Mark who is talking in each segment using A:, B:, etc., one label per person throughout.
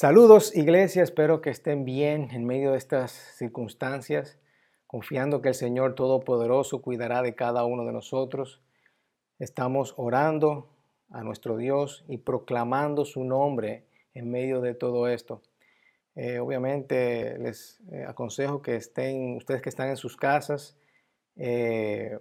A: Saludos iglesia, espero que estén bien en medio de estas circunstancias, confiando que el Señor Todopoderoso cuidará de cada uno de nosotros. Estamos orando a nuestro Dios y proclamando su nombre en medio de todo esto. Eh, obviamente les eh, aconsejo que estén, ustedes que están en sus casas, eh,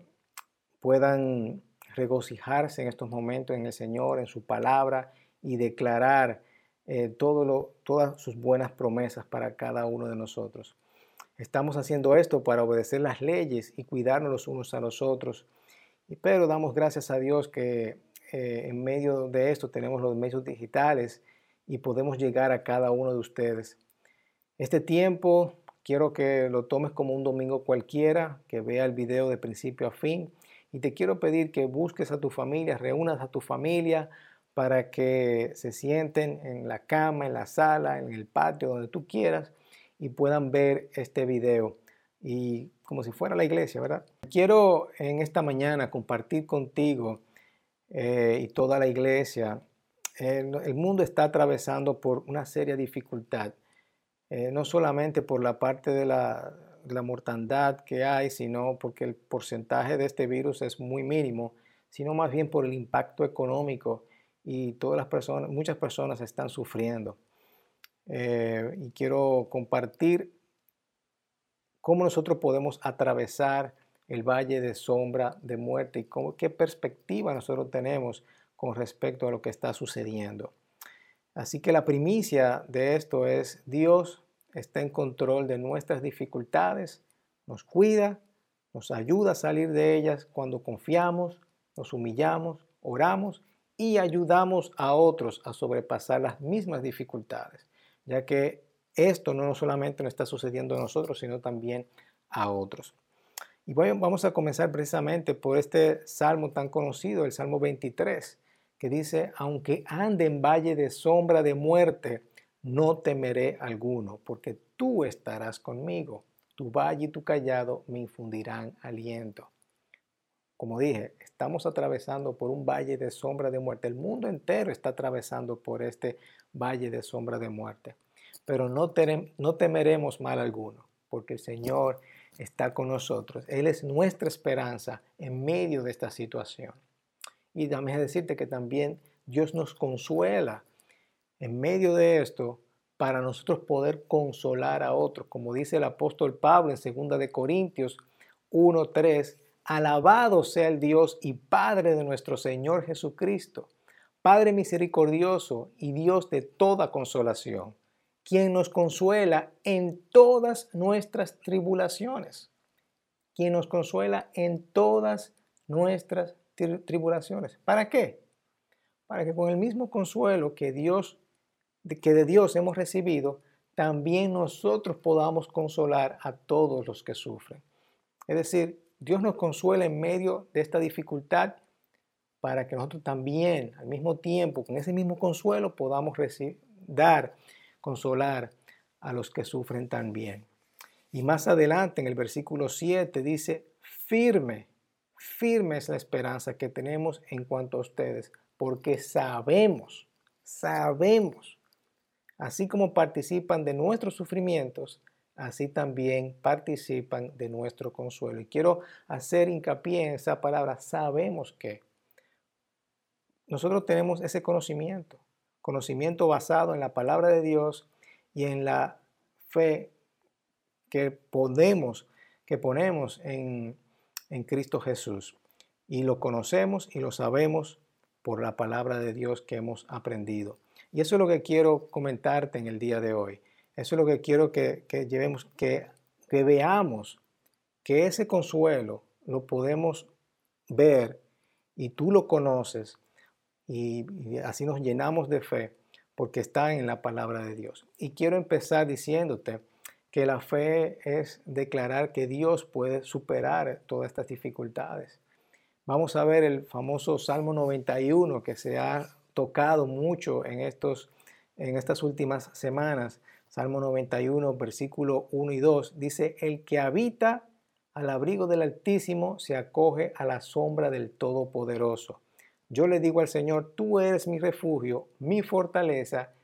A: puedan regocijarse en estos momentos en el Señor, en su palabra y declarar eh, todo lo, todas sus buenas promesas para cada uno de nosotros. Estamos haciendo esto para obedecer las leyes y cuidarnos los unos a los otros. Pero damos gracias a Dios que eh, en medio de esto tenemos los medios digitales y podemos llegar a cada uno de ustedes. Este tiempo quiero que lo tomes como un domingo cualquiera, que vea el video de principio a fin y te quiero pedir que busques a tu familia, reúnas a tu familia, para que se sienten en la cama, en la sala, en el patio, donde tú quieras y puedan ver este video y como si fuera la iglesia, ¿verdad? Quiero en esta mañana compartir contigo eh, y toda la iglesia. el mundo está atravesando por una seria dificultad, eh, no solamente por la parte de la mortandad que hay, sino porque el porcentaje de este virus es muy mínimo, sino más bien por el impacto económico y todas las personas, muchas personas están sufriendo. Eh, y quiero compartir cómo nosotros podemos atravesar el valle de sombra de muerte y cómo, qué perspectiva nosotros tenemos con respecto a lo que está sucediendo. Así que la primicia de esto es Dios está en control de nuestras dificultades, nos cuida, nos ayuda a salir de ellas cuando confiamos, nos humillamos, oramos y ayudamos a otros a sobrepasar las mismas dificultades, ya que esto no solamente nos está sucediendo a nosotros, sino también a otros. Y vamos a comenzar precisamente por este salmo tan conocido, el Salmo 23, que dice, aunque ande en valle de sombra de muerte, no temeré alguno, porque tú estarás conmigo. Tu valle y tu callado me infundirán aliento. Como dije, estamos atravesando por un valle de sombra de muerte. El mundo entero está atravesando por este valle de sombra de muerte. Pero no, temeremos mal alguno, porque el Señor está con nosotros. Él es nuestra esperanza en medio de esta situación. Y déjame decirte que también Dios nos consuela en medio de esto para nosotros poder consolar a otros. Como dice el apóstol Pablo en 2 de Corintios 1:3, Alabado sea el Dios y Padre de nuestro Señor Jesucristo, Padre misericordioso y Dios de toda consolación, quien nos consuela en todas nuestras tribulaciones, quien nos consuela en todas nuestras tribulaciones. ¿Para qué? Para que con el mismo consuelo que Dios que de Dios hemos recibido, también nosotros podamos consolar a todos los que sufren. Es decir, Dios nos consuela en medio de esta dificultad para que nosotros también, al mismo tiempo, con ese mismo consuelo, podamos dar, consolar a los que sufren también. Y más adelante, en el versículo 7, dice, firme, firme es la esperanza que tenemos en cuanto a ustedes, porque sabemos, sabemos, así como participan de nuestros sufrimientos, así también participan de nuestro consuelo. Y quiero hacer hincapié en esa palabra, sabemos que nosotros tenemos ese conocimiento, conocimiento basado en la palabra de Dios y en la fe que podemos, que ponemos en, en Cristo Jesús. Y lo conocemos y lo sabemos por la palabra de Dios que hemos aprendido. Y eso es lo que quiero comentarte en el día de hoy. Eso es lo que quiero que, llevemos, que, que veamos que ese consuelo lo podemos ver y tú lo conoces y, y, así nos llenamos de fe porque está en la palabra de Dios. Y quiero empezar diciéndote que la fe es declarar que Dios puede superar todas estas dificultades. Vamos a ver el famoso Salmo 91 que se ha tocado mucho en, estos, en estas últimas semanas Salmo 91, versículo 1 y 2, dice, el que habita al abrigo del Altísimo se acoge a la sombra del Todopoderoso. Yo le digo al Señor, tú eres mi refugio, mi fortaleza,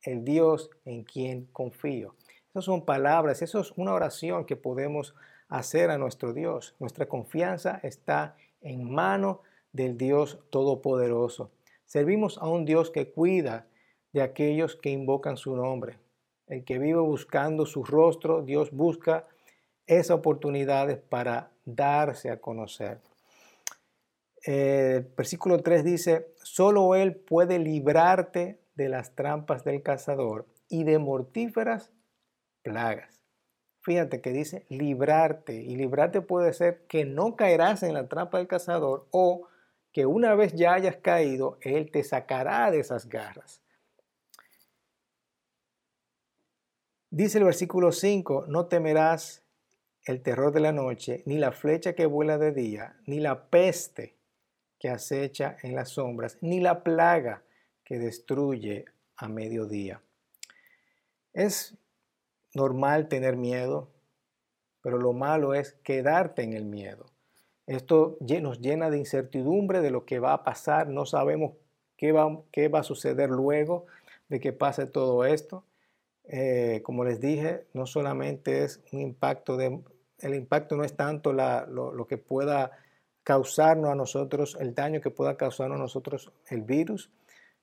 A: el Dios en quien confío. Esas son palabras, eso es una oración que podemos hacer a nuestro Dios. Nuestra confianza está en mano del Dios Todopoderoso. Servimos a un Dios que cuida de aquellos que invocan su nombre. El que vive buscando su rostro, Dios busca esas oportunidades para darse a conocer. Eh, versículo 3 dice, solo Él puede librarte de las trampas del cazador y de mortíferas plagas. Fíjate que dice librarte y librarte puede ser que no caerás en la trampa del cazador o que una vez ya hayas caído, Él te sacará de esas garras. Dice el versículo 5, no temerás el terror de la noche, ni la flecha que vuela de día, ni la peste que acecha en las sombras, ni la plaga que destruye a mediodía. Es normal tener miedo, pero lo malo es quedarte en el miedo. Esto nos llena de incertidumbre de lo que va a pasar, no sabemos qué va, qué va a suceder luego de que pase todo esto. Eh, como les dije, no solamente es un impacto de, el impacto no es tanto lo, que pueda causarnos a nosotros, el daño que pueda causarnos a nosotros el virus,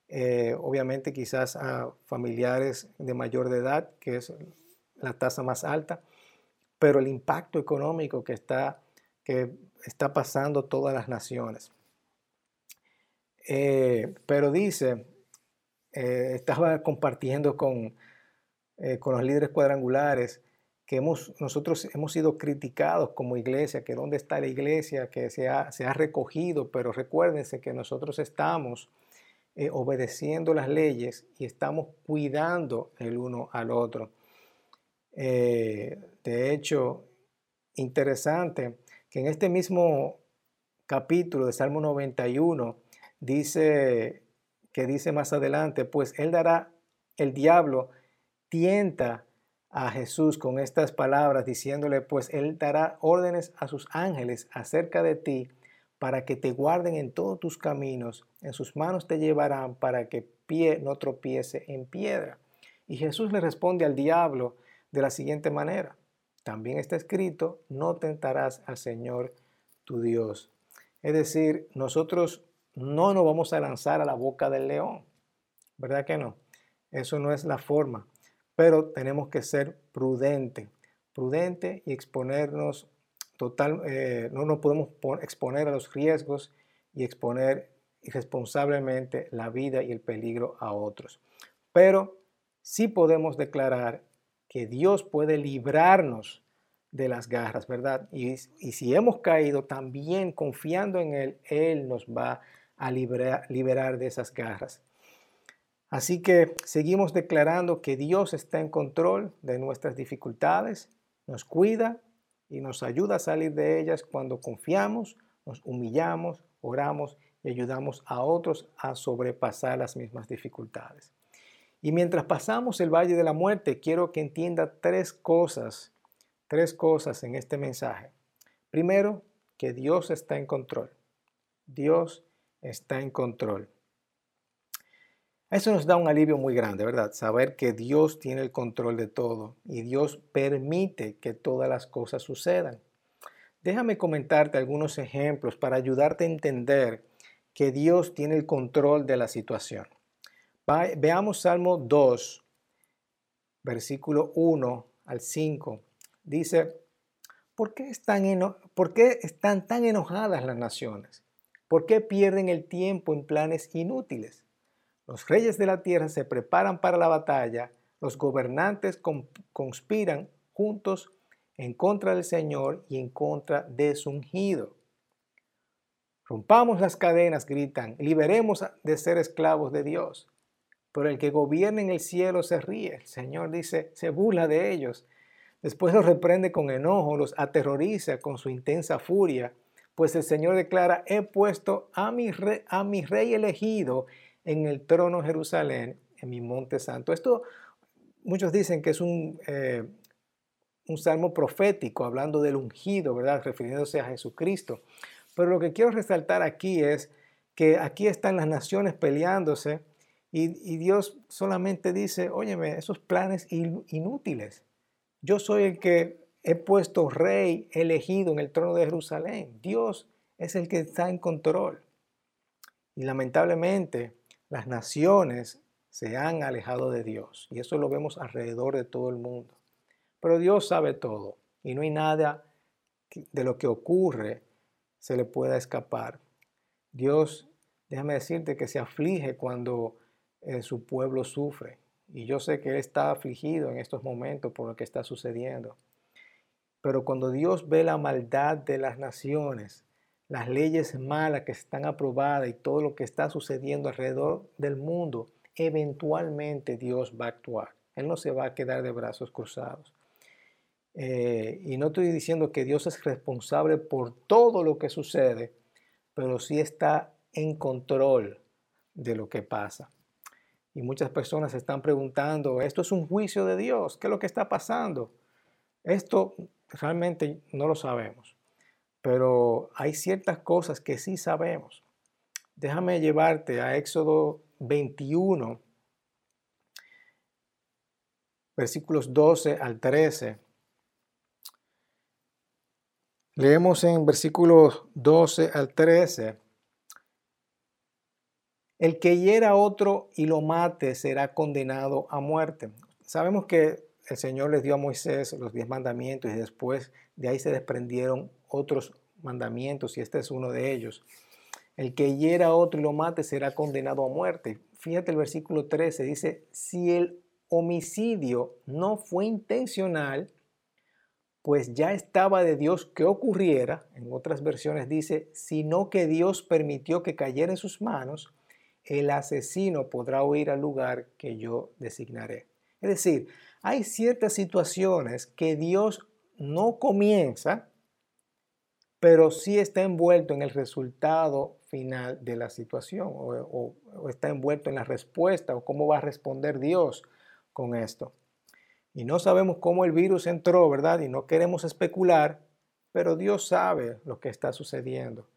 A: eh, obviamente quizás a familiares de mayor de edad, que es la tasa más alta, pero el impacto económico que está, que está pasando todas las naciones. Eh, pero dice, estaba compartiendo con, eh, con los líderes cuadrangulares, que hemos, nosotros hemos sido criticados como iglesia, que dónde está la iglesia, que se ha, se ha recogido, pero recuérdense que nosotros estamos eh, obedeciendo las leyes y estamos cuidando el uno al otro. Eh, de hecho, interesante que en este mismo capítulo de Salmo 91 dice que dice más adelante, pues él dará el diablo tienta a Jesús con estas palabras diciéndole, pues Él dará órdenes a sus ángeles acerca de ti para que te guarden en todos tus caminos, en sus manos te llevarán para que pie no tropiece en piedra. Y Jesús le responde al diablo de la siguiente manera, también está escrito, no tentarás al Señor tu Dios. Es decir, nosotros no nos vamos a lanzar a la boca del león, ¿verdad que no? Eso no es la forma pero tenemos que ser prudente, prudente y exponernos total, eh, no nos podemos exponer a los riesgos y exponer irresponsablemente la vida y el peligro a otros. Pero sí podemos declarar que Dios puede librarnos de las garras, ¿verdad? Y si hemos caído, también confiando en Él, Él nos va a liberar de esas garras. Así que seguimos declarando que Dios está en control de nuestras dificultades, nos cuida y nos ayuda a salir de ellas cuando confiamos, nos humillamos, oramos y ayudamos a otros a sobrepasar las mismas dificultades. Y mientras pasamos el valle de la muerte, quiero que entienda tres cosas, tres cosas en este mensaje. Primero, que Dios está en control. Dios está en control. Eso nos da un alivio muy grande, ¿verdad? Saber que Dios tiene el control de todo y Dios permite que todas las cosas sucedan. Déjame comentarte algunos ejemplos para ayudarte a entender que Dios tiene el control de la situación. Veamos Salmo 2, versículo 1 al 5. Dice, ¿por qué, están ¿por qué están tan enojadas las naciones? ¿Por qué pierden el tiempo en planes inútiles? Los reyes de la tierra se preparan para la batalla, los gobernantes conspiran juntos en contra del Señor y en contra de su ungido. Rompamos las cadenas, gritan, liberemos de ser esclavos de Dios. Pero el que gobierna en el cielo se ríe. El Señor dice, se burla de ellos. Después los reprende con enojo, los aterroriza con su intensa furia. Pues el Señor declara, he puesto a mi, a mi rey elegido en el trono de Jerusalén, en mi monte santo. Esto muchos dicen que es un, eh, un salmo profético, hablando del ungido, ¿verdad? Refiriéndose a Jesucristo. Pero lo que quiero resaltar aquí es que aquí están las naciones peleándose Y, Dios solamente dice, óyeme, esos planes inútiles. Yo soy el que he puesto rey elegido en el trono de Jerusalén. Dios es el que está en control. Y lamentablemente las naciones se han alejado de Dios. Y eso lo vemos alrededor de todo el mundo. Pero Dios sabe todo. Y no hay nada de lo que ocurre se le pueda escapar. Dios, déjame decirte que se aflige cuando eh, su pueblo sufre. Y yo sé que Él está afligido en estos momentos por lo que está sucediendo. Pero cuando Dios ve la maldad de las naciones, las leyes malas que están aprobadas y todo lo que está sucediendo alrededor del mundo, eventualmente Dios va a actuar. Él no se va a quedar de brazos cruzados. Eh, y no estoy diciendo que Dios es responsable por todo lo que sucede, pero sí está en control de lo que pasa. Y muchas personas se están preguntando, ¿esto es un juicio de Dios? ¿Qué es lo que está pasando? Esto realmente no lo sabemos, pero hay ciertas cosas que sí sabemos. Déjame llevarte a Éxodo 21, versículos 12 al 13. Leemos en versículos 12 al 13 el que hiera a otro y lo mate será condenado a muerte. Sabemos que el Señor les dio a Moisés los diez mandamientos y después de ahí se desprendieron otros mandamientos y este es uno de ellos. El que hiera a otro y lo mate será condenado a muerte. Fíjate el versículo 13, dice, si el homicidio no fue intencional, pues ya estaba de Dios que ocurriera, en otras versiones dice, sino que Dios permitió que cayera en sus manos, el asesino podrá huir al lugar que yo designaré. Es decir, hay ciertas situaciones que Dios no comienza, pero sí está envuelto en el resultado final de la situación o, está envuelto en la respuesta o cómo va a responder Dios con esto. Y no sabemos cómo el virus entró, ¿verdad? Y no queremos especular, pero Dios sabe lo que está sucediendo.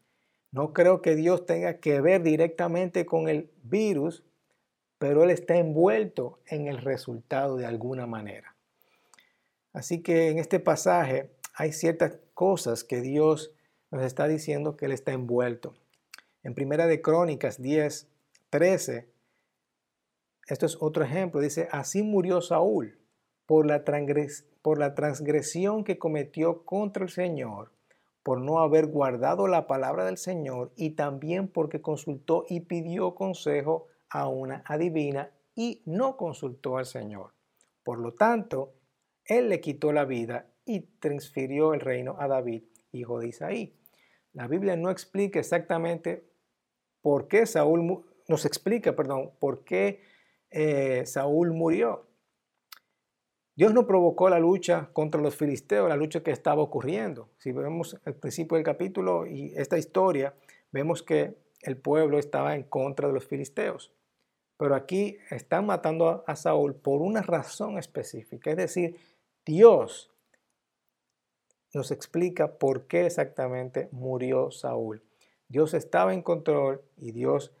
A: No creo que Dios tenga que ver directamente con el virus, pero Él está envuelto en el resultado de alguna manera. Así que en este pasaje hay ciertas cosas que Dios nos está diciendo que Él está envuelto. En Primera de Crónicas 10, 13, esto es otro ejemplo, dice, así murió Saúl por la, por la transgresión que cometió contra el Señor por no haber guardado la palabra del Señor y también porque consultó y pidió consejo a una adivina y no consultó al Señor. Por lo tanto, él le quitó la vida y transfirió el reino a David, hijo de Isaí. La Biblia no explica exactamente por qué Saúl, nos explica, perdón, por qué eh, Saúl murió. Dios no provocó la lucha contra los filisteos, la lucha que estaba ocurriendo. Si vemos el principio del capítulo y esta historia, vemos que el pueblo estaba en contra de los filisteos. Pero aquí están matando a Saúl por una razón específica. Es decir, Dios nos explica por qué exactamente murió Saúl. Dios estaba en control y Dios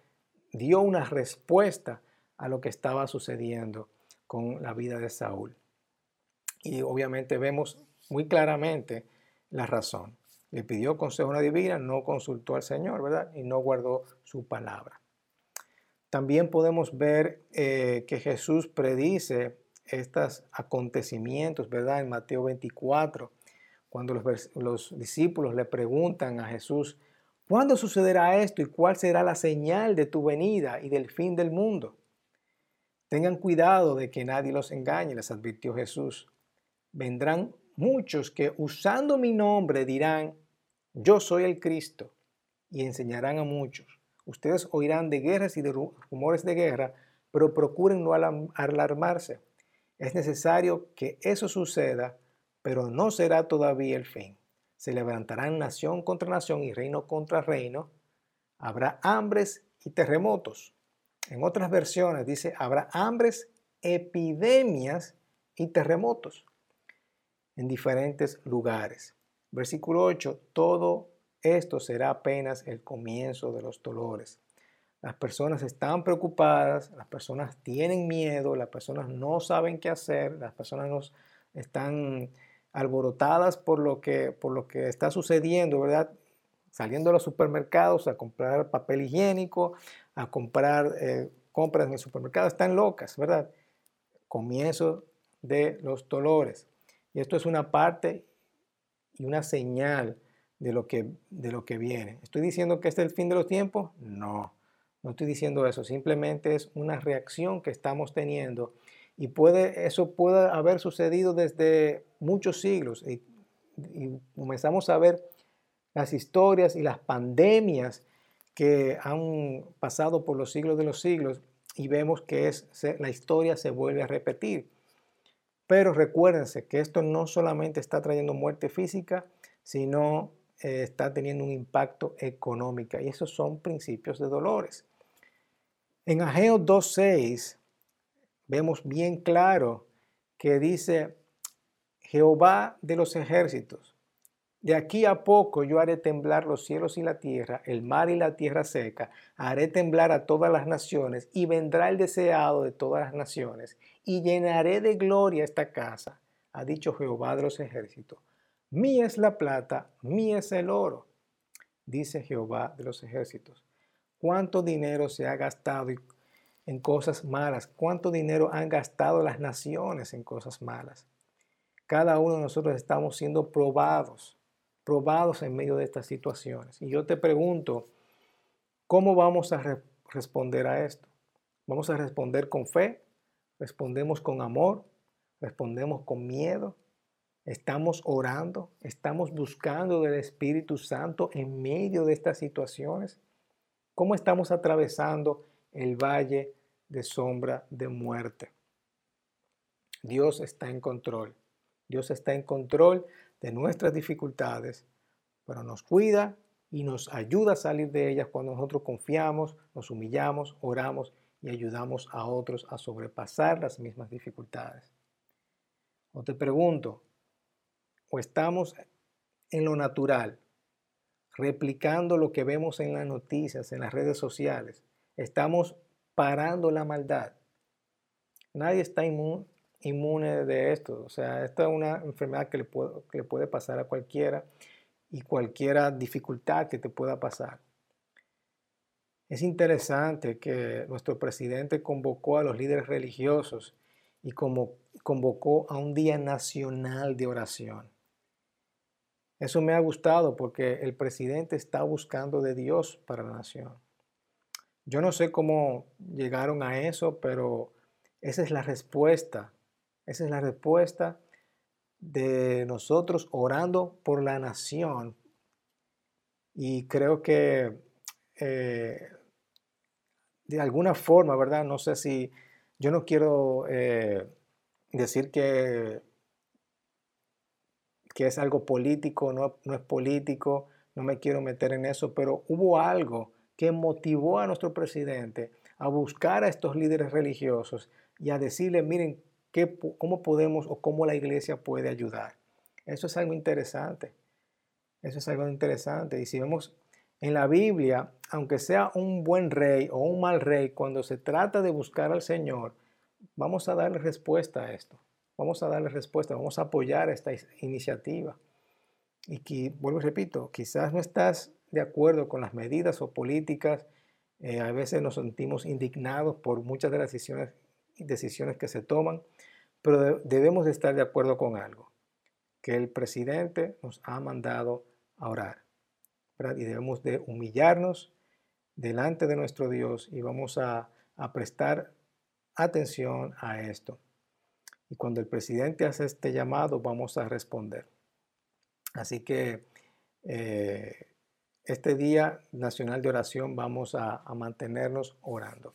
A: dio una respuesta a lo que estaba sucediendo con la vida de Saúl. Y obviamente vemos muy claramente la razón. Le pidió consejo a una divina, no consultó al Señor, ¿verdad? Y no guardó su palabra. También podemos ver eh, que Jesús predice estos acontecimientos, ¿verdad? En Mateo 24, cuando los, los discípulos le preguntan a Jesús, ¿cuándo sucederá esto y cuál será la señal de tu venida y del fin del mundo? Tengan cuidado de que nadie los engañe, les advirtió Jesús vendrán muchos que usando mi nombre dirán, yo soy el Cristo, y enseñarán a muchos. Ustedes oirán de guerras y de rumores de guerra, pero procuren no alarmarse. Es necesario que eso suceda, pero no será todavía el fin. Se levantarán nación contra nación y reino contra reino. Habrá hambres y terremotos. En otras versiones dice, habrá hambres, epidemias y terremotos en diferentes lugares. Versículo 8, todo esto será apenas el comienzo de los dolores. Las personas están preocupadas, las personas tienen miedo, las personas no saben qué hacer, las personas no están alborotadas por lo que, por lo que está sucediendo, ¿verdad? Saliendo a los supermercados a comprar papel higiénico, a comprar eh, compras en el supermercado, están locas, ¿verdad? Comienzo de los dolores. Y esto es una parte y una señal de lo que, de lo que viene. ¿Estoy diciendo que este es el fin de los tiempos? No, no estoy diciendo eso. Simplemente es una reacción que estamos teniendo y puede, eso puede haber sucedido desde muchos siglos. Y, y comenzamos a ver las historias y las pandemias que han pasado por los siglos de los siglos y vemos que es, la historia se vuelve a repetir. Pero recuérdense que esto no solamente está trayendo muerte física, sino eh, está teniendo un impacto económico. Y esos son principios de dolores. En Ageo 2.6 vemos bien claro que dice Jehová de los ejércitos. De aquí a poco yo haré temblar los cielos y la tierra, el mar y la tierra seca, haré temblar a todas las naciones y vendrá el deseado de todas las naciones y llenaré de gloria esta casa, ha dicho Jehová de los ejércitos. Mía es la plata, mía es el oro, dice Jehová de los ejércitos. ¿Cuánto dinero se ha gastado en cosas malas? ¿Cuánto dinero han gastado las naciones en cosas malas? Cada uno de nosotros estamos siendo probados, probados en medio de estas situaciones. Y yo te pregunto, ¿cómo vamos a responder a esto? ¿Vamos a responder con fe respondemos con amor, respondemos con miedo, estamos orando, estamos buscando del Espíritu Santo en medio de estas situaciones. ¿Cómo estamos atravesando el valle de sombra de muerte? Dios está en control. Dios está en control de nuestras dificultades, pero nos cuida y nos ayuda a salir de ellas cuando nosotros confiamos, nos humillamos, oramos y ayudamos a otros a sobrepasar las mismas dificultades. O te pregunto, o estamos en lo natural, replicando lo que vemos en las noticias, en las redes sociales, estamos parando la maldad. Nadie está inmune, de esto. O sea, esta es una enfermedad que le, puede pasar a cualquiera y cualquier dificultad que te pueda pasar. Es interesante que nuestro presidente convocó a los líderes religiosos y como convocó a un día nacional de oración. Eso me ha gustado porque el presidente está buscando de Dios para la nación. Yo no sé cómo llegaron a eso, pero esa es la respuesta. Esa es la respuesta de nosotros orando por la nación. Y creo que eh, de alguna forma, ¿verdad? No sé si yo no quiero eh, decir que, que es algo político, no, no es político, no me quiero meter en eso, pero hubo algo que motivó a nuestro presidente a buscar a estos líderes religiosos y a decirle, miren, qué, cómo podemos o cómo la iglesia puede ayudar. Eso es algo interesante. Eso es algo interesante. Y si vemos en la Biblia, aunque sea un buen rey o un mal rey, cuando se trata de buscar al Señor, vamos a darle respuesta a esto. Vamos a darle respuesta, vamos a apoyar esta iniciativa. Y que, vuelvo y repito, quizás no estás de acuerdo con las medidas o políticas, eh, a veces nos sentimos indignados por muchas de las decisiones, decisiones que se toman, pero debemos de estar de acuerdo con algo, que el presidente nos ha mandado a orar y debemos de humillarnos delante de nuestro Dios y vamos a, prestar atención a esto. Y cuando el presidente hace este llamado, vamos a responder. Así que eh, este Día Nacional de Oración vamos a, mantenernos orando.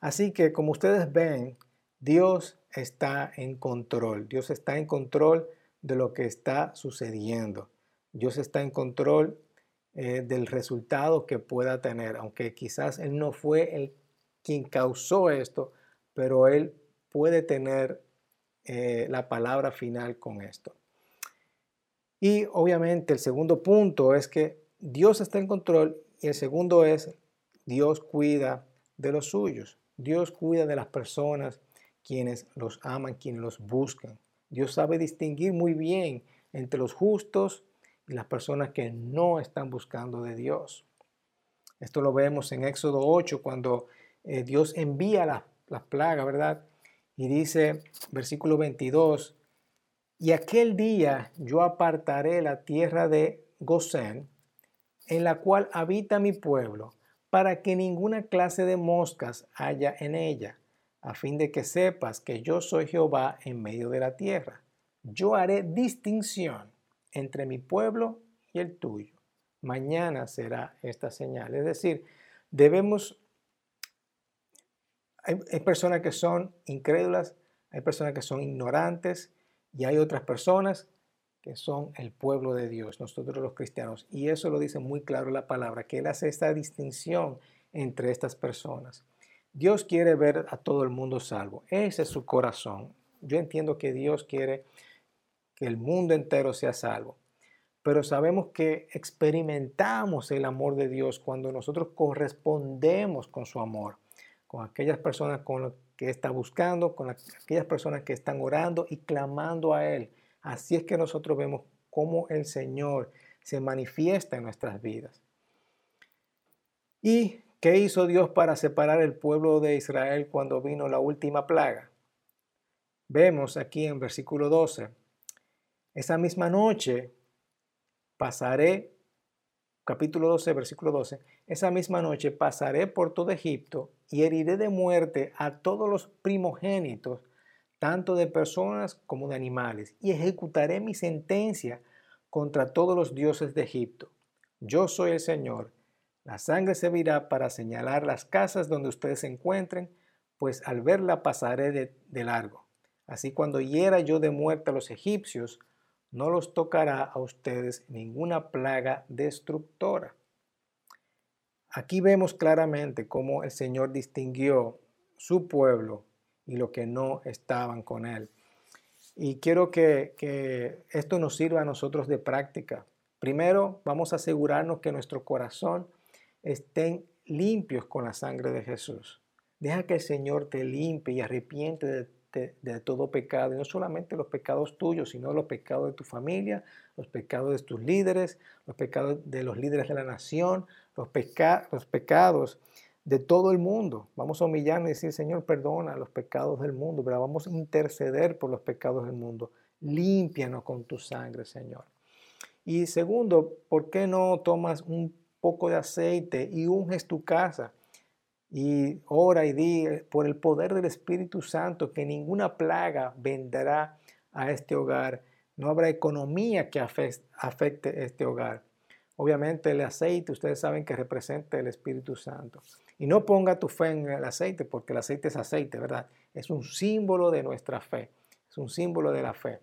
A: Así que como ustedes ven, Dios está en control. Dios está en control de lo que está sucediendo. Dios está en control eh, del resultado que pueda tener, aunque quizás él no fue el quien causó esto, pero él puede tener eh, la palabra final con esto. Y obviamente el segundo punto es que Dios está en control y el segundo es Dios cuida de los suyos. Dios cuida de las personas quienes los aman, quienes los buscan. Dios sabe distinguir muy bien entre los justos y las personas que no están buscando de Dios. Esto lo vemos en Éxodo 8 cuando eh, Dios envía las la plagas, ¿verdad? Y dice, versículo 22, y aquel día yo apartaré la tierra de Gosén, en la cual habita mi pueblo, para que ninguna clase de moscas haya en ella, a fin de que sepas que yo soy Jehová en medio de la tierra. Yo haré distinción entre mi pueblo y el tuyo. Mañana será esta señal. Es decir, debemos... Hay, personas que son incrédulas, hay personas que son ignorantes y hay otras personas que son el pueblo de Dios, nosotros los cristianos. Y eso lo dice muy claro la palabra, que Él hace esta distinción entre estas personas. Dios quiere ver a todo el mundo salvo. Ese es su corazón. Yo entiendo que Dios quiere que el mundo entero sea salvo. Pero sabemos que experimentamos el amor de Dios cuando nosotros correspondemos con su amor, con aquellas personas con las que está buscando, con aquellas personas que están orando y clamando a Él Así es que nosotros vemos cómo el Señor se manifiesta en nuestras vidas. ¿Y qué hizo Dios para separar el pueblo de Israel cuando vino la última plaga? Vemos aquí en versículo 12, esa misma noche pasaré, capítulo 12, versículo 12, esa misma noche pasaré por todo Egipto y heriré de muerte a todos los primogénitos tanto de personas como de animales, y ejecutaré mi sentencia contra todos los dioses de Egipto. Yo soy el Señor. La sangre se virá para señalar las casas donde ustedes se encuentren, pues al verla pasaré de, de largo. Así cuando hiera yo de muerte a los egipcios, no los tocará a ustedes ninguna plaga destructora. Aquí vemos claramente cómo el Señor distinguió su pueblo y los que no estaban con Él. Y quiero que, esto nos sirva a nosotros de práctica. Primero, vamos a asegurarnos que nuestro corazón estén limpios con la sangre de Jesús. Deja que el Señor te limpie y arrepiente de, todo pecado, y no solamente los pecados tuyos, sino los pecados de tu familia, los pecados de tus líderes, los pecados de los líderes de la nación, los, peca los pecados de todo el mundo. Vamos a humillarnos y decir, Señor, perdona los pecados del mundo, pero vamos a interceder por los pecados del mundo. Límpianos con tu sangre, Señor. Y segundo, ¿por qué no tomas un poco de aceite y unges tu casa? Y ora y di por el poder del Espíritu Santo que ninguna plaga vendrá a este hogar. No habrá economía que afecte este hogar. Obviamente el aceite, ustedes saben que representa el Espíritu Santo. Y no ponga tu fe en el aceite, porque el aceite es aceite, ¿verdad? Es un símbolo de nuestra fe, es un símbolo de la fe.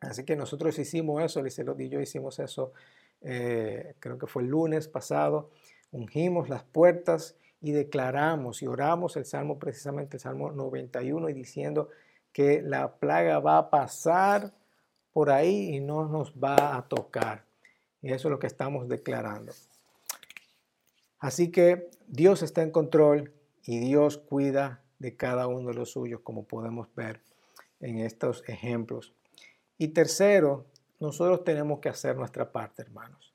A: Así que nosotros hicimos eso, Lizelot y yo hicimos eso, eh, creo que fue el lunes pasado, ungimos las puertas y declaramos y oramos el Salmo, precisamente el Salmo 91, y diciendo que la plaga va a pasar por ahí y no nos va a tocar. Y eso es lo que estamos declarando. Así que Dios está en control y Dios cuida de cada uno de los suyos, como podemos ver en estos ejemplos. Y tercero, nosotros tenemos que hacer nuestra parte, hermanos.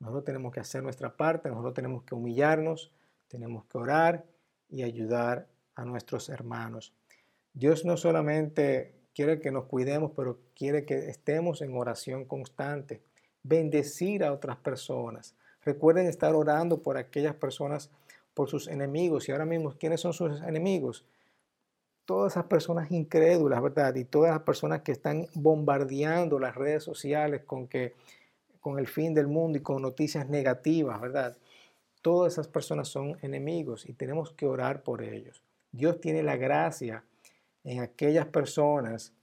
A: Nosotros tenemos que hacer nuestra parte, nosotros tenemos que humillarnos, tenemos que orar y ayudar a nuestros hermanos. Dios no solamente quiere que nos cuidemos, pero quiere que estemos en oración constante, bendecir a otras personas, Recuerden estar orando por aquellas personas, por sus enemigos. Y ahora mismo, ¿quiénes son sus enemigos? Todas esas personas incrédulas, ¿verdad? Y todas las personas que están bombardeando las redes sociales con, que, con el fin del mundo y con noticias negativas, ¿verdad? Todas esas personas son enemigos y tenemos que orar por ellos. Dios tiene la gracia en aquellas personas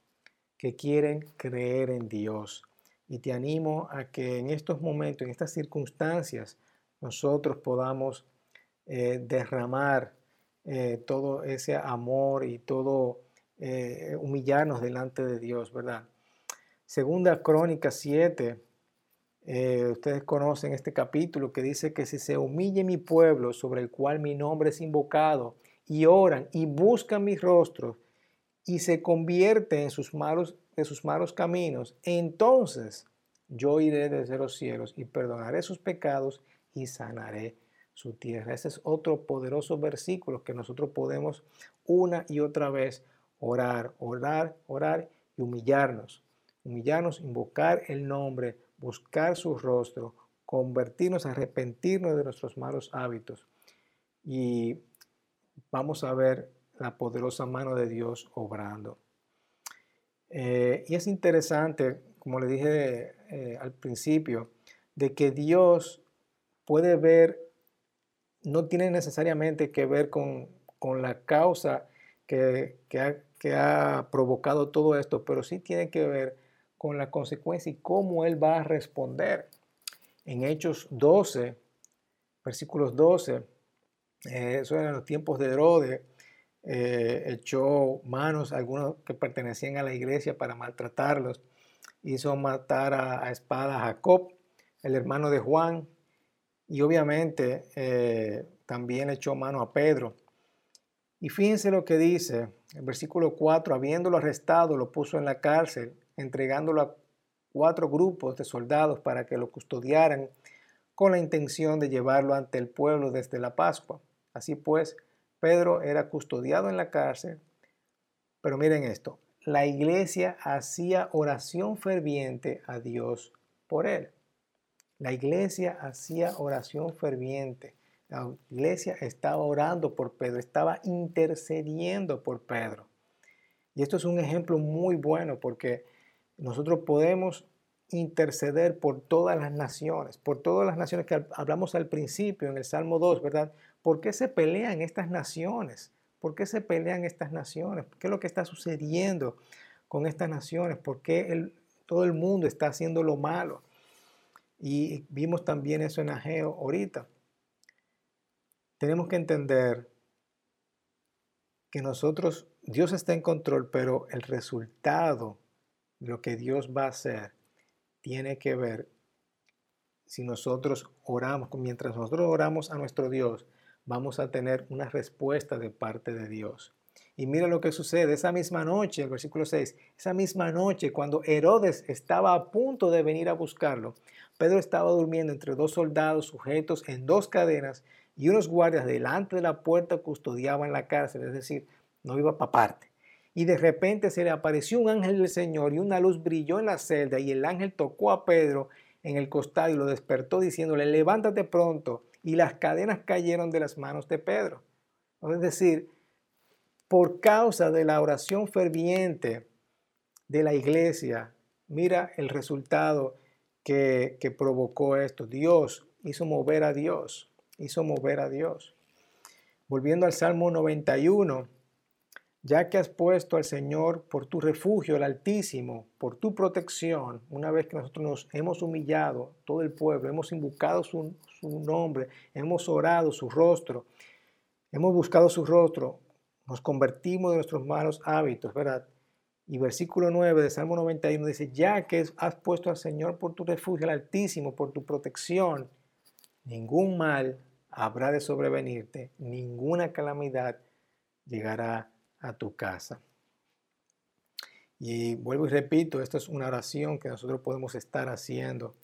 A: que quieren creer en Dios. Y te animo a que en estos momentos, en estas circunstancias, nosotros podamos eh, derramar eh, todo ese amor y todo eh, humillarnos delante de Dios, ¿verdad? Segunda Crónica 7, Eh, ustedes conocen este capítulo que dice que si se humille mi pueblo sobre el cual mi nombre es invocado, y oran y buscan mis rostros y se convierten en sus malos, de sus malos caminos, entonces yo iré desde los cielos y perdonaré sus pecados y sanaré su tierra. Ese es otro poderoso versículo que nosotros podemos una y otra vez orar, orar, orar y humillarnos. Humillarnos, invocar el nombre, buscar su rostro, convertirnos, arrepentirnos de nuestros malos hábitos. Y vamos a ver la poderosa mano de Dios obrando. Eh, y es interesante, como le dije eh, al principio, de que Dios puede ver, no tiene necesariamente que ver con, la causa que, que ha provocado todo esto, pero sí tiene que ver con la consecuencia y cómo Él va a responder. En Hechos 12, versículos 12, eh, eso era en los tiempos de Herodes, eh, echó manos a algunos que pertenecían a la iglesia para maltratarlos, hizo matar a, espada a Jacob, el hermano de Juan, y obviamente eh, también echó mano a Pedro. Y fíjense lo que dice, el versículo 4, habiéndolo arrestado, lo puso en la cárcel, entregándolo a cuatro grupos de soldados para que lo custodiaran con la intención de llevarlo ante el pueblo desde la Pascua. Así pues, Pedro era custodiado en la cárcel, pero miren esto, la iglesia hacía oración ferviente a Dios por él. La iglesia hacía oración ferviente. La iglesia estaba orando por Pedro, estaba intercediendo por Pedro. Y esto es un ejemplo muy bueno porque nosotros podemos interceder por todas las naciones, por todas las naciones que hablamos al principio en el Salmo 2, ¿verdad? ¿Por qué se pelean estas naciones? ¿Por qué se pelean estas naciones? ¿Qué es lo que está sucediendo con estas naciones? ¿Por qué todo el mundo está haciendo lo malo? Y vimos también eso en Ageo ahorita. Tenemos que entender que nosotros, Dios está en control, pero el resultado, lo que Dios va a hacer, tiene que ver si nosotros oramos, mientras nosotros oramos a nuestro Dios, vamos a tener una respuesta de parte de Dios. Y mira lo que sucede esa misma noche, el versículo 6, esa misma noche cuando Herodes estaba a punto de venir a buscarlo, Pedro estaba durmiendo entre dos soldados sujetos en dos cadenas y unos guardias delante de la puerta custodiaban la cárcel, es decir, no iba para parte. Y de repente se le apareció un ángel del Señor y una luz brilló en la celda y el ángel tocó a Pedro en el costado y lo despertó diciéndole, levántate pronto. Y las cadenas cayeron de las manos de Pedro. Es decir, por causa de la oración ferviente de la iglesia, mira el resultado que, provocó esto. Dios hizo mover a Dios, hizo mover a Dios. Volviendo al Salmo 91 ya que has puesto al Señor por tu refugio, el Altísimo, por tu protección, una vez que nosotros nos hemos humillado, todo el pueblo, hemos invocado su, nombre, hemos orado su rostro, hemos buscado su rostro, nos convertimos de nuestros malos hábitos, ¿verdad? Y versículo 9 de Salmo 91 dice, ya que has puesto al Señor por tu refugio, el Altísimo, por tu protección, ningún mal habrá de sobrevenirte, ninguna calamidad llegará a tu casa. Y vuelvo y repito, esto es una oración que nosotros podemos estar haciendo.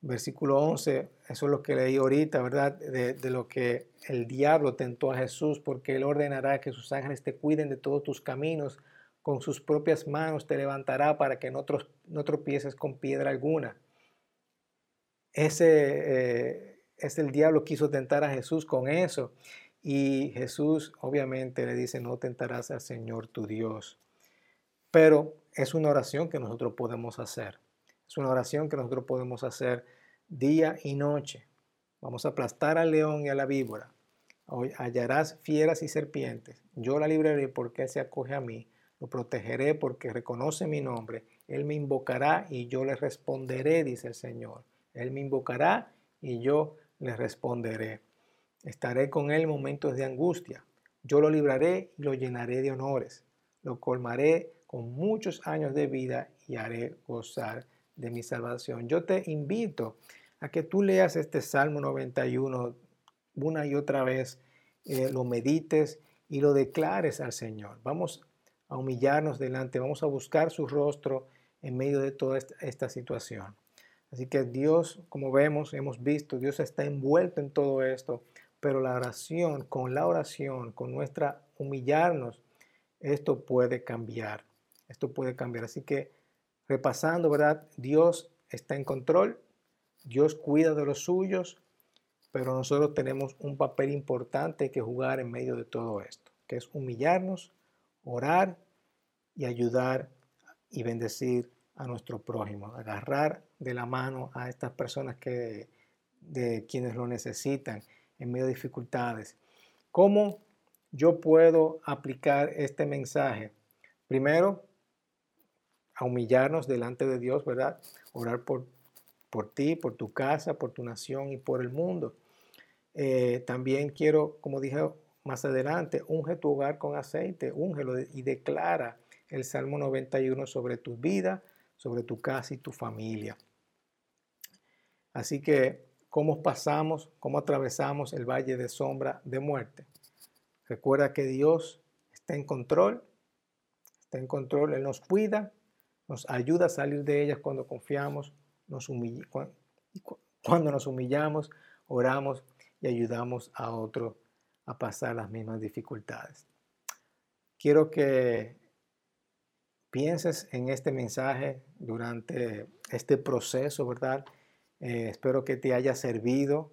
A: Versículo 11, eso es lo que leí ahorita, ¿verdad? De, lo que el diablo tentó a Jesús, porque él ordenará que sus ángeles te cuiden de todos tus caminos, con sus propias manos te levantará para que no, no tropieces con piedra alguna. Ese eh, es el diablo quiso tentar a Jesús con eso. Y Jesús obviamente le dice, no tentarás al Señor tu Dios. Pero es una oración que nosotros podemos hacer. Es una oración que nosotros podemos hacer día y noche. Vamos a aplastar al león y a la víbora. Hoy hallarás fieras y serpientes. Yo la libraré porque Él se acoge a mí. Lo protegeré porque reconoce mi nombre. Él me invocará y yo le responderé, dice el Señor. Él me invocará y yo le responderé. Estaré con él en momentos de angustia. Yo lo libraré y lo llenaré de honores. Lo colmaré con muchos años de vida y haré gozar de mi salvación. Yo te invito a que tú leas este Salmo 91 una y otra vez, eh, lo medites y lo declares al Señor. Vamos a humillarnos delante, vamos a buscar su rostro en medio de toda esta, situación. Así que Dios, como vemos, hemos visto, Dios está envuelto en todo esto, pero la oración, con la oración, con nuestra humillarnos, esto puede cambiar. Esto puede cambiar. Así que repasando, ¿verdad? Dios está en control, Dios cuida de los suyos, pero nosotros tenemos un papel importante que jugar en medio de todo esto, que es humillarnos, orar y ayudar y bendecir a nuestro prójimo, agarrar de la mano a estas personas que de quienes lo necesitan en medio de dificultades. ¿Cómo yo puedo aplicar este mensaje? Primero, a humillarnos delante de Dios, ¿verdad? Orar por, por ti, por tu casa, por tu nación y por el mundo. Eh, también quiero, como dije más adelante, unge tu hogar con aceite, úngelo y declara el Salmo 91 sobre tu vida, sobre tu casa y tu familia. Así que, ¿cómo pasamos, cómo atravesamos el valle de sombra de muerte? Recuerda que Dios está en control, está en control, Él nos cuida, nos ayuda a salir de ellas cuando confiamos, nos cuando nos humillamos, oramos y ayudamos a otro a pasar las mismas dificultades. Quiero que pienses en este mensaje durante este proceso, ¿verdad? Eh, espero que te haya servido.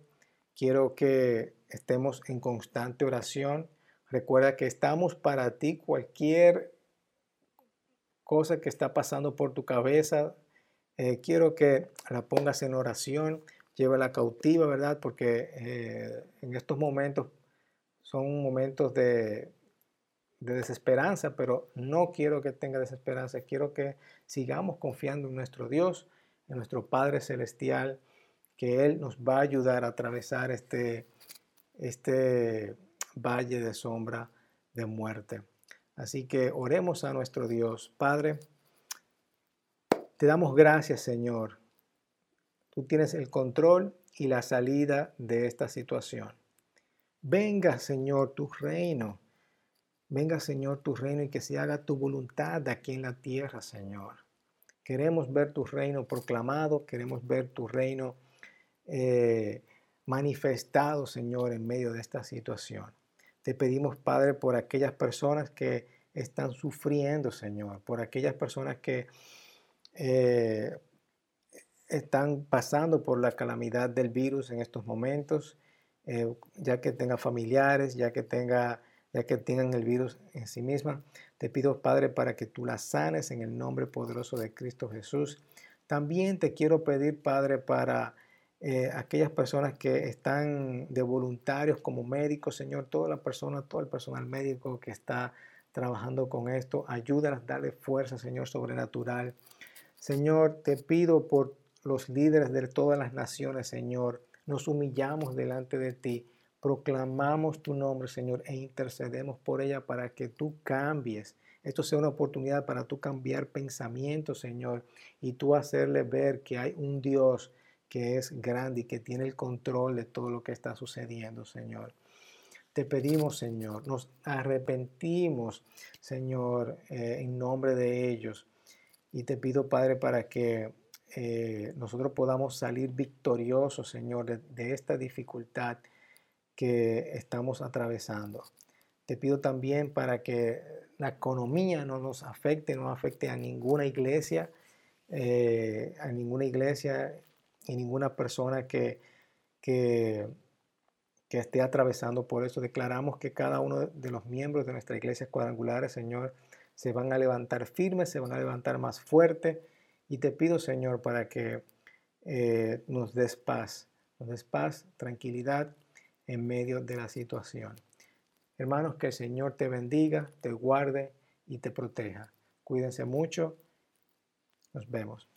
A: Quiero que estemos en constante oración. Recuerda que estamos para ti cualquier cosa que está pasando por tu cabeza. Eh, quiero que la pongas en oración, llévala cautiva, ¿verdad? Porque eh, en estos momentos son momentos de de desesperanza, pero no quiero que tenga desesperanza, quiero que sigamos confiando en nuestro Dios, en nuestro Padre Celestial, que Él nos va a ayudar a atravesar este, este valle de sombra de muerte. Así que oremos a nuestro Dios. Padre, te damos gracias, Señor. Tú tienes el control y la salida de esta situación. Venga, Señor, tu reino Venga, Señor, tu reino y que se haga tu voluntad aquí en la tierra, Señor. Queremos ver tu reino proclamado, queremos ver tu reino eh, manifestado, Señor, en medio de esta situación. Te pedimos, Padre, por aquellas personas que están sufriendo, Señor, por aquellas personas que eh, están pasando por la calamidad del virus en estos momentos, eh, ya que tenga familiares, ya que tenga ya que tengan el virus en sí misma. Te pido, Padre, para que tú las sanes en el nombre poderoso de Cristo Jesús. También te quiero pedir, Padre, para eh, aquellas personas que están de voluntarios como médicos, Señor, toda la persona, todo el personal médico que está trabajando con esto, ayúdalas, dale fuerza, Señor, sobrenatural. Señor, te pido por los líderes de todas las naciones, Señor, nos humillamos delante de ti proclamamos tu nombre, Señor, e intercedemos por ella para que tú cambies. Esto sea una oportunidad para tú cambiar pensamientos, Señor, y tú hacerle ver que hay un Dios que es grande y que tiene el control de todo lo que está sucediendo, Señor. Te pedimos, Señor, nos arrepentimos, Señor, eh, en nombre de ellos. Y te pido, Padre, para que eh, nosotros podamos salir victoriosos, Señor, de esta dificultad que estamos atravesando. Te pido también para que la economía no nos afecte, no afecte a ninguna iglesia, eh, a ninguna iglesia y ninguna persona que, que, que, esté atravesando por eso. Declaramos que cada uno de los miembros de nuestra iglesia cuadrangulares, Señor, se van a levantar firmes, se van a levantar más fuerte. Y te pido, Señor, para que eh, nos des paz, nos des paz, tranquilidad en medio de la situación. Hermanos, que el Señor te bendiga, te guarde y te proteja. Cuídense mucho. Nos vemos.